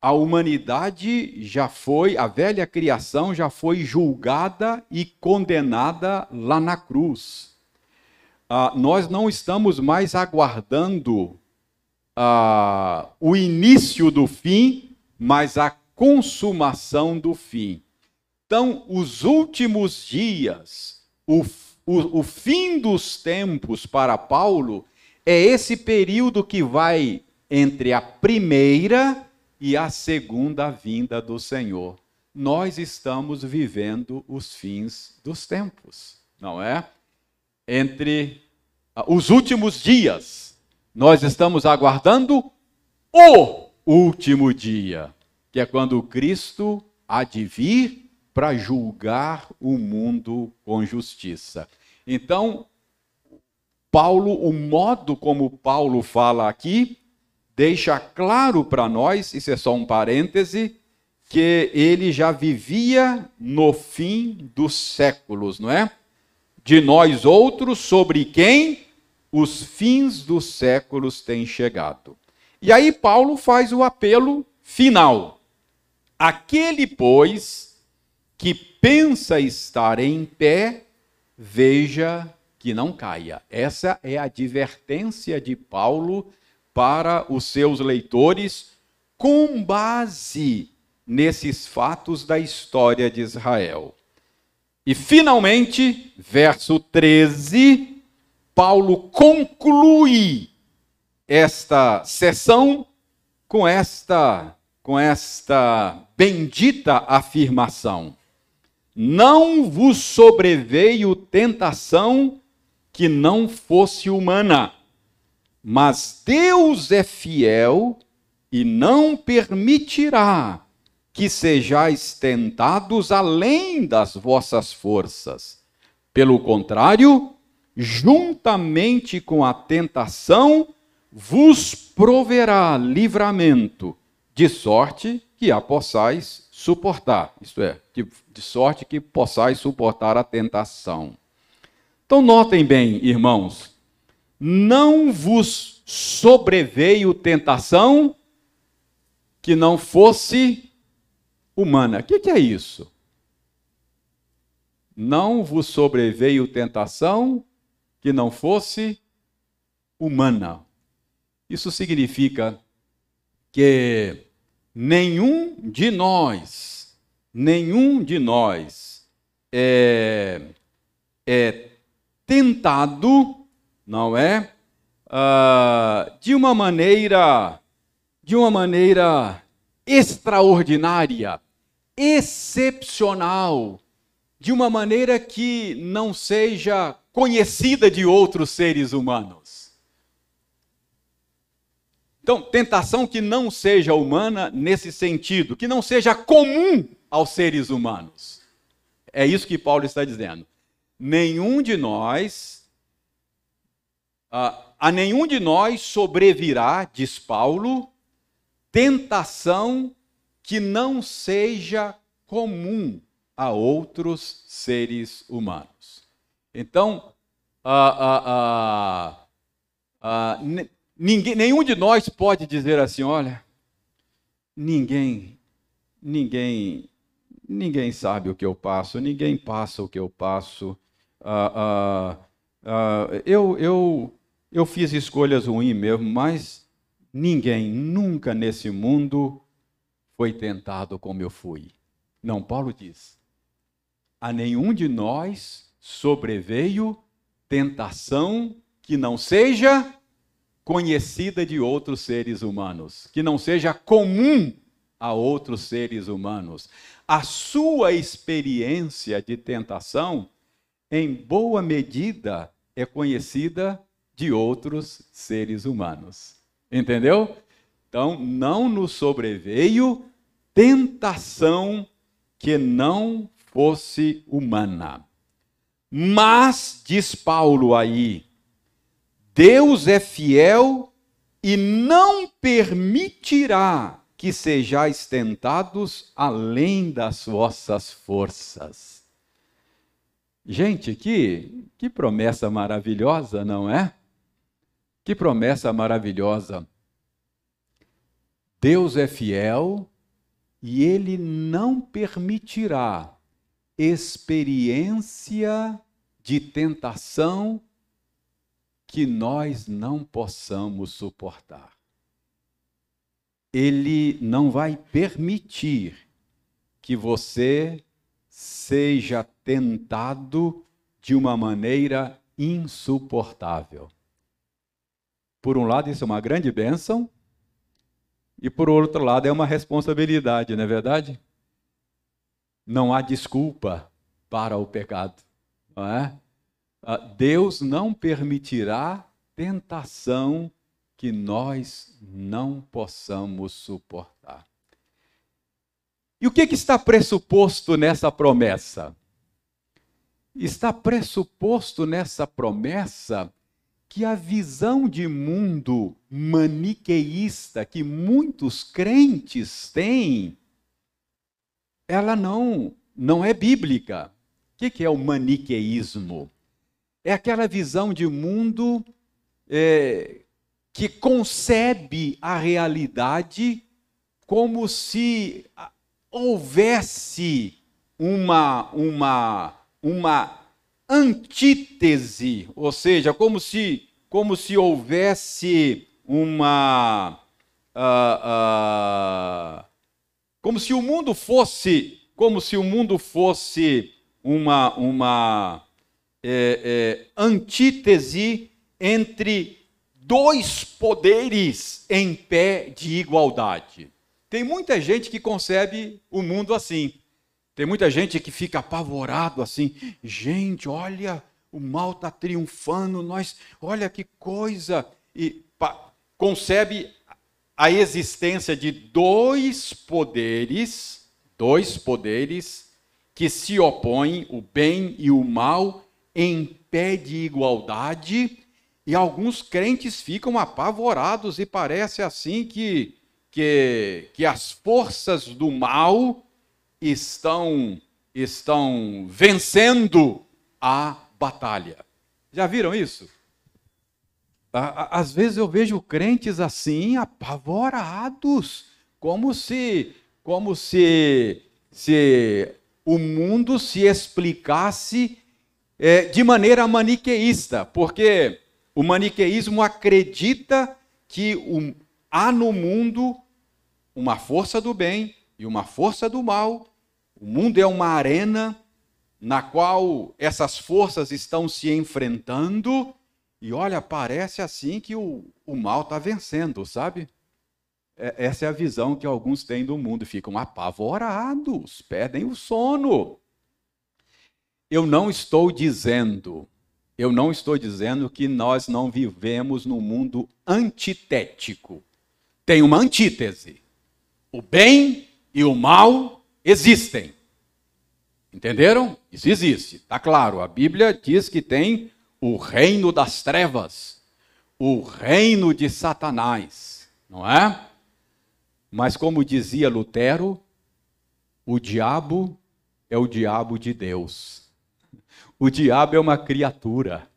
A humanidade já foi, a velha criação já foi julgada e condenada lá na cruz. Ah, nós não estamos mais aguardando ah, o início do fim, mas a consumação do fim. Então, os últimos dias, o, o, o fim dos tempos para Paulo, é esse período que vai entre a primeira e a segunda vinda do Senhor. Nós estamos vivendo os fins dos tempos, não é? Entre ah, os últimos dias, nós estamos aguardando o último dia, que é quando Cristo há de vir para julgar o mundo com justiça. Então, Paulo, o modo como Paulo fala aqui, deixa claro para nós, isso é só um parêntese, que ele já vivia no fim dos séculos, não é? De nós outros, sobre quem os fins dos séculos têm chegado. E aí Paulo faz o apelo final. Aquele, pois, que pensa estar em pé, veja que não caia. Essa é a advertência de Paulo para os seus leitores, com base nesses fatos da história de Israel. E finalmente, verso 13, Paulo conclui esta sessão com esta com esta bendita afirmação: Não vos sobreveio tentação que não fosse humana. Mas Deus é fiel e não permitirá que sejais tentados além das vossas forças. Pelo contrário, juntamente com a tentação, vos proverá livramento, de sorte que a possais suportar. Isto é, de, de sorte que possais suportar a tentação. Então, notem bem, irmãos, não vos sobreveio tentação que não fosse humana. O que, que é isso? Não vos sobreveio tentação que não fosse humana. Isso significa que nenhum de nós, nenhum de nós é, é tentado, não é? Uh, de uma maneira, de uma maneira extraordinária, excepcional, de uma maneira que não seja conhecida de outros seres humanos. Então, tentação que não seja humana nesse sentido, que não seja comum aos seres humanos. É isso que Paulo está dizendo nenhum de nós, a, a nenhum de nós sobrevirá, diz Paulo, tentação que não seja comum a outros seres humanos. Então, a, a, ninguém, nenhum de nós pode dizer assim: olha, ninguém, ninguém, ninguém sabe o que eu passo, ninguém passa o que eu passo, ah, ah, eu, eu, eu fiz escolhas ruins mesmo, mas ninguém nunca nesse mundo foi tentado como eu fui. Não, Paulo diz: a nenhum de nós sobreveio tentação que não seja conhecida de outros seres humanos, que não seja comum a outros seres humanos. A sua experiência de tentação em boa medida, é conhecida de outros seres humanos. Entendeu? Então, não nos sobreveio tentação que não fosse humana. Mas, diz Paulo aí, Deus é fiel e não permitirá que sejais tentados além das vossas forças. Gente, que, que promessa maravilhosa, não é? Que promessa maravilhosa. Deus é fiel e ele não permitirá experiência de tentação que nós não possamos suportar. Ele não vai permitir que você seja tentado de uma maneira insuportável. Por um lado, isso é uma grande bênção, e por outro lado, é uma responsabilidade, não é verdade? Não há desculpa para o pecado, não é? Ah, Deus não permitirá tentação que nós não possamos suportar. E o que, que está pressuposto nessa promessa? Está pressuposto nessa promessa que a visão de mundo maniqueísta que muitos crentes têm ela não, não é bíblica. O que é o maniqueísmo? É aquela visão de mundo é, que concebe a realidade como se houvesse uma, uma, uma antítese, ou seja, como se, como se houvesse uma. Uh, uh, como se o mundo fosse, como se o mundo fosse uma, uma é, é, antítese entre dois poderes em pé de igualdade. Tem muita gente que concebe o mundo assim. Tem muita gente que fica apavorado assim. Gente, olha, o mal está triunfando, nós, olha que coisa. E pa, concebe a existência de dois poderes, dois poderes que se opõem, o bem e o mal, em pé de igualdade, e alguns crentes ficam apavorados e parece assim que, que, que as forças do mal estão, estão vencendo a batalha. Já viram isso? Às vezes eu vejo crentes assim, apavorados, como se, como se, se o mundo se explicasse é, de maneira maniqueísta, porque o maniqueísmo acredita que um, há no mundo uma força do bem e uma força do mal. O mundo é uma arena na qual essas forças estão se enfrentando. E olha, parece assim que o, o mal está vencendo, sabe? É, essa é a visão que alguns têm do mundo, ficam apavorados, perdem o sono. Eu não estou dizendo, eu não estou dizendo que nós não vivemos num mundo antitético. Tem uma antítese. O bem e o mal existem. Entenderam? Isso existe, está claro. A Bíblia diz que tem o reino das trevas, o reino de Satanás, não é? Mas, como dizia Lutero, o diabo é o diabo de Deus. O diabo é uma criatura.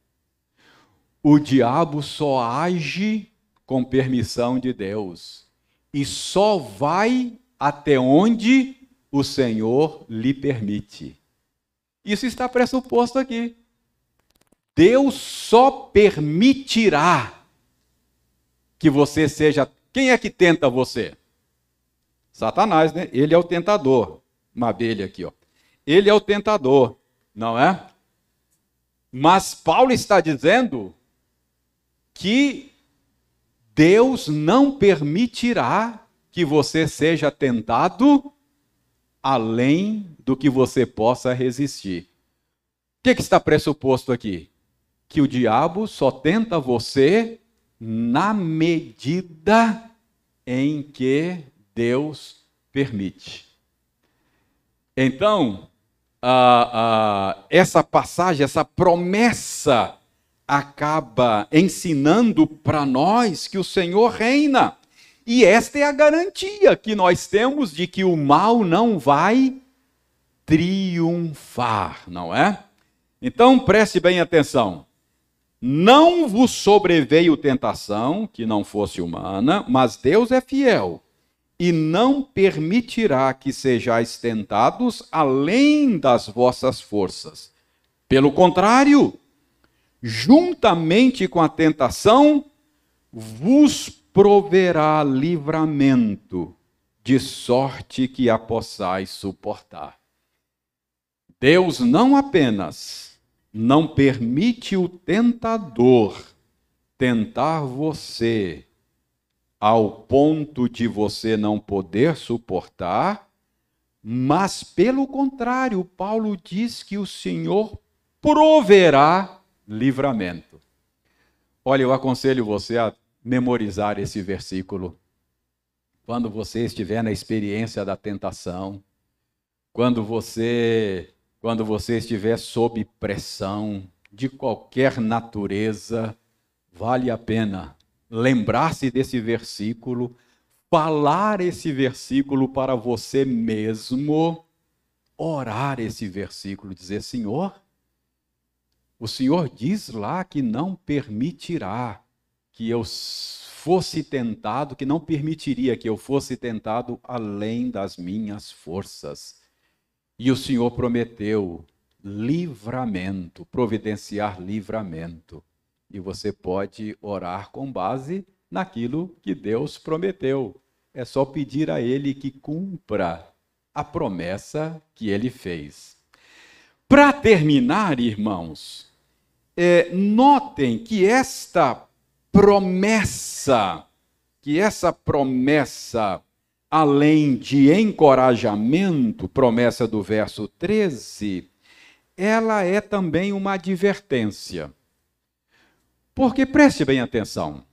O diabo só age com permissão de Deus e só vai até onde o Senhor lhe permite. Isso está pressuposto aqui. Deus só permitirá que você seja. Quem é que tenta você? Satanás, né? Ele é o tentador. Uma abelha aqui, ó. Ele é o tentador, não é? Mas Paulo está dizendo que Deus não permitirá que você seja tentado além do que você possa resistir. O que, que está pressuposto aqui? Que o diabo só tenta você na medida em que Deus permite. Então, essa passagem, essa promessa, acaba ensinando para nós que o Senhor reina. E esta é a garantia que nós temos de que o mal não vai triunfar, não é? Então preste bem atenção. Não vos sobreveio tentação que não fosse humana, mas Deus é fiel e não permitirá que sejais tentados além das vossas forças. Pelo contrário, juntamente com a tentação, vos proverá livramento, de sorte que a possais suportar. Deus não apenas não permite o tentador tentar você ao ponto de você não poder suportar, mas pelo contrário, Paulo diz que o Senhor proverá livramento. Olha, eu aconselho você a memorizar esse versículo. Quando você estiver na experiência da tentação, quando você quando você estiver sob pressão de qualquer natureza, vale a pena lembrar-se desse versículo, falar esse versículo para você mesmo orar esse versículo, dizer: Senhor, o Senhor diz lá que não permitirá que eu fosse tentado, que não permitiria que eu fosse tentado além das minhas forças. E o Senhor prometeu livramento, providenciar livramento. E você pode orar com base naquilo que Deus prometeu. É só pedir a Ele que cumpra a promessa que Ele fez. Para terminar, irmãos, é, notem que esta promessa, que essa promessa, além de encorajamento, promessa do verso 13, ela é também uma advertência. Porque preste bem atenção,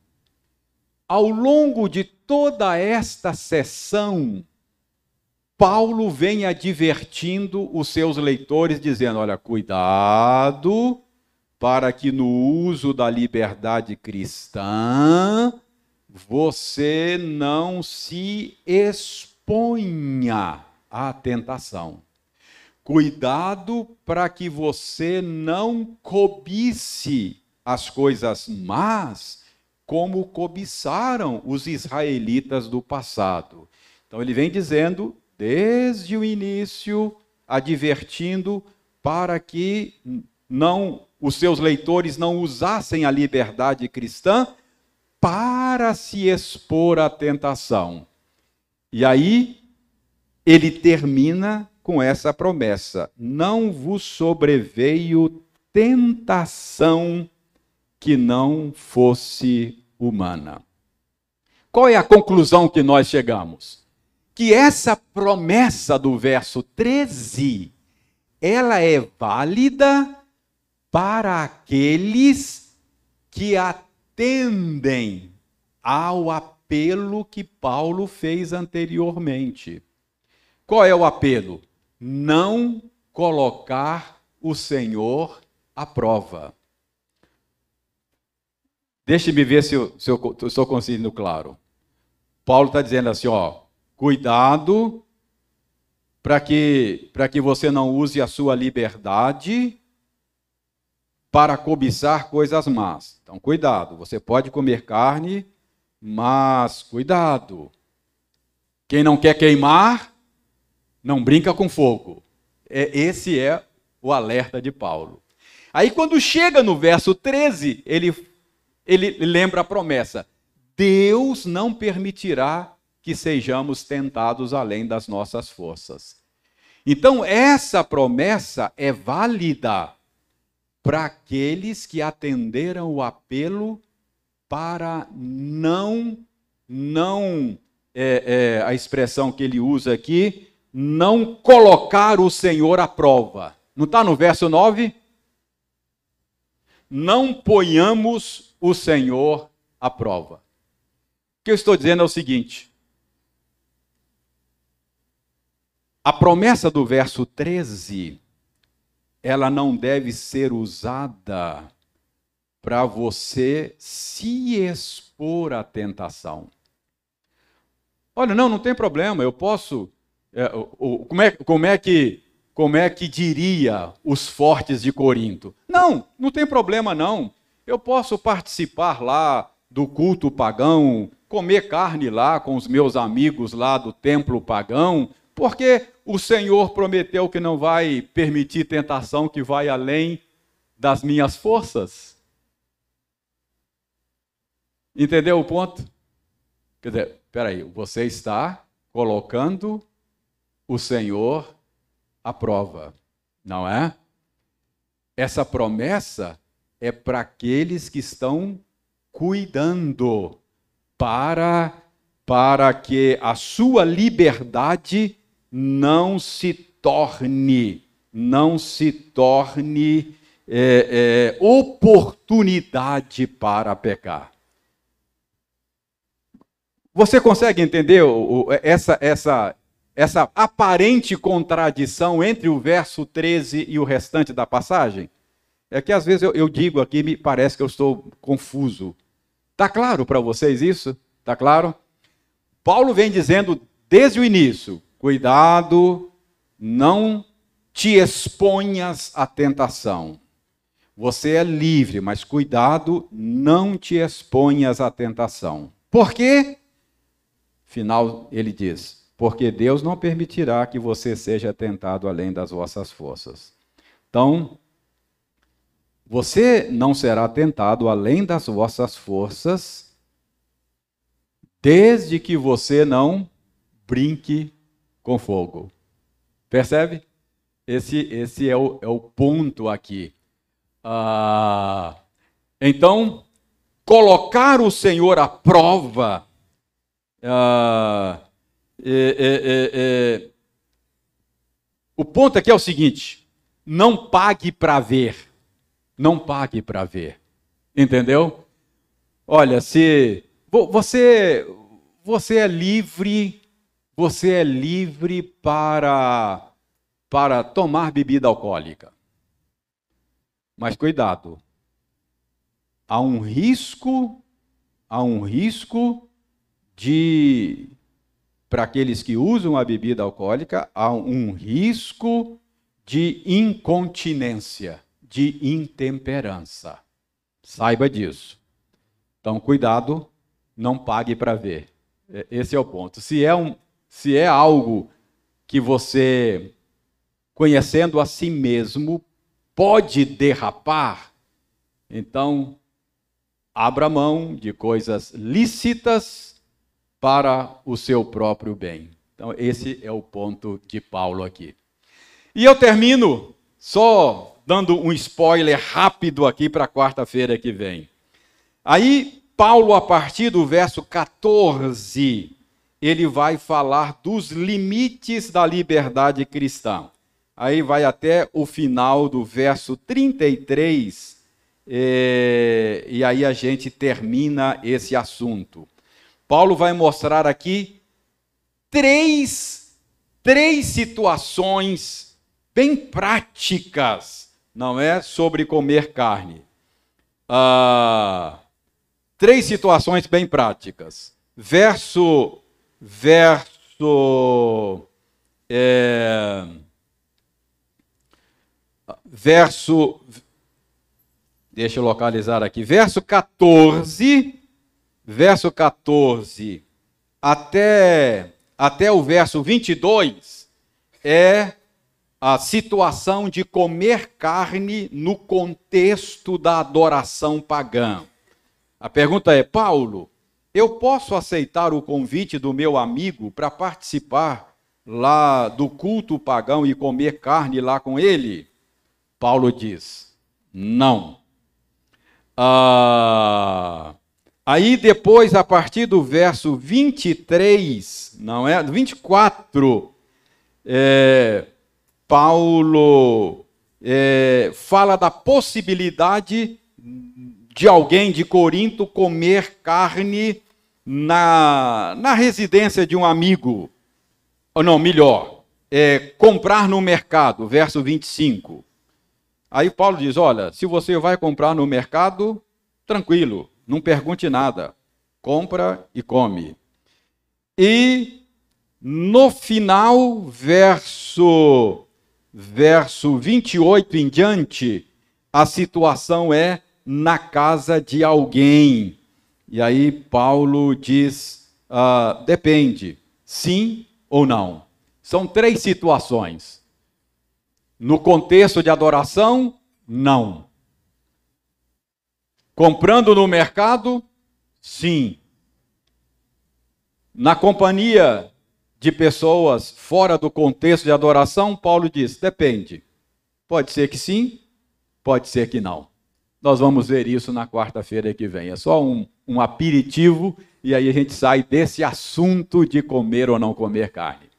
ao longo de toda esta sessão, Paulo vem advertindo os seus leitores, dizendo: olha, cuidado para que no uso da liberdade cristã você não se exponha à tentação. Cuidado para que você não cobice as coisas más como cobiçaram os israelitas do passado. Então ele vem dizendo desde o início, advertindo para que não os seus leitores não usassem a liberdade cristã para se expor à tentação. E aí ele termina com essa promessa: não vos sobreveio tentação que não fosse humana. Qual é a conclusão que nós chegamos? Que essa promessa do verso 13, ela é válida para aqueles que atendem ao apelo que Paulo fez anteriormente. Qual é o apelo? Não colocar o Senhor à prova. Deixe-me ver se eu, estou conseguindo claro. Paulo está dizendo assim, ó, cuidado para que, que você não use a sua liberdade para cobiçar coisas más. Então, cuidado, você pode comer carne, mas cuidado. Quem não quer queimar, não brinca com fogo. É, esse é o alerta de Paulo. Aí, quando chega no verso 13, ele, ele lembra a promessa: Deus não permitirá que sejamos tentados além das nossas forças. Então, essa promessa é válida para aqueles que atenderam o apelo para não, não, é, é, a expressão que ele usa aqui, não colocar o Senhor à prova. Não está no verso 9? Não ponhamos o Senhor à prova. O que eu estou dizendo é o seguinte: a promessa do verso 13 ela não deve ser usada para você se expor à tentação. Olha, não, não tem problema, eu posso. É, o, como, é, como, é que, como é que diria os fortes de Corinto? Não, não tem problema não. Eu posso participar lá do culto pagão, comer carne lá com os meus amigos lá do templo pagão, porque o Senhor prometeu que não vai permitir tentação que vai além das minhas forças. Entendeu o ponto? Quer dizer, peraí, você está colocando o Senhor à prova, não é? Essa promessa é para aqueles que estão cuidando para para que a sua liberdade não se torne, não se torne é, é, oportunidade para pecar. Você consegue entender essa, essa, essa aparente contradição entre o verso 13 e o restante da passagem? É que às vezes eu, eu digo aqui, me parece que eu estou confuso. Está claro para vocês isso? Está claro? Paulo vem dizendo desde o início: Cuidado, não te exponhas à tentação. Você é livre, mas cuidado, não te exponhas à tentação. Por quê? Final, ele diz: porque Deus não permitirá que você seja tentado além das vossas forças. Então, você não será tentado além das vossas forças, desde que você não brinque com fogo. Percebe? Esse, esse é, o, é o ponto aqui. Ah, então, colocar o Senhor à prova ah, é, é, é, o ponto aqui é o seguinte: não pague para ver. Não pague para ver. Entendeu? Olha, se você você é livre, você é livre para para tomar bebida alcoólica. Mas cuidado. Há um risco, há um risco de para aqueles que usam a bebida alcoólica, há um risco de incontinência, de intemperança. Saiba disso. Então, cuidado, não pague para ver. É, esse é o ponto. Se é, um, se é algo que você, conhecendo a si mesmo, pode derrapar, então abra mão de coisas lícitas para o seu próprio bem. Então, esse é o ponto de Paulo aqui. E eu termino só dando um spoiler rápido aqui para quarta-feira que vem. Aí, Paulo, a partir do verso 14, ele vai falar dos limites da liberdade cristã aí vai até o final do verso 33, e, e aí a gente termina esse assunto. Paulo vai mostrar aqui três, três situações bem práticas, não é? Sobre comer carne. Ah, três situações bem práticas. Verso, verso. É, verso. Deixa eu localizar aqui. Verso 14. Verso 14 até, até o verso 22 é a situação de comer carne no contexto da adoração pagã. A pergunta é: Paulo, eu posso aceitar o convite do meu amigo para participar lá do culto pagão e comer carne lá com ele? Paulo diz: não. Ah, aí depois, a partir do verso 23, não é? 24, é, Paulo é, fala da possibilidade de alguém de Corinto comer carne na, na residência de um amigo. Ou não, melhor, é, comprar no mercado, verso 25. Aí Paulo diz: olha, se você vai comprar no mercado, tranquilo, não pergunte nada, compra e come. E no final, verso, verso 28 em diante, a situação é na casa de alguém. E aí Paulo diz: uh, depende, sim ou não. São três situações. No contexto de adoração, não. Comprando no mercado, sim. Na companhia de pessoas fora do contexto de adoração, Paulo diz: depende. Pode ser que sim, pode ser que não. Nós vamos ver isso na quarta-feira que vem. É só um, um aperitivo e aí a gente sai desse assunto de comer ou não comer carne.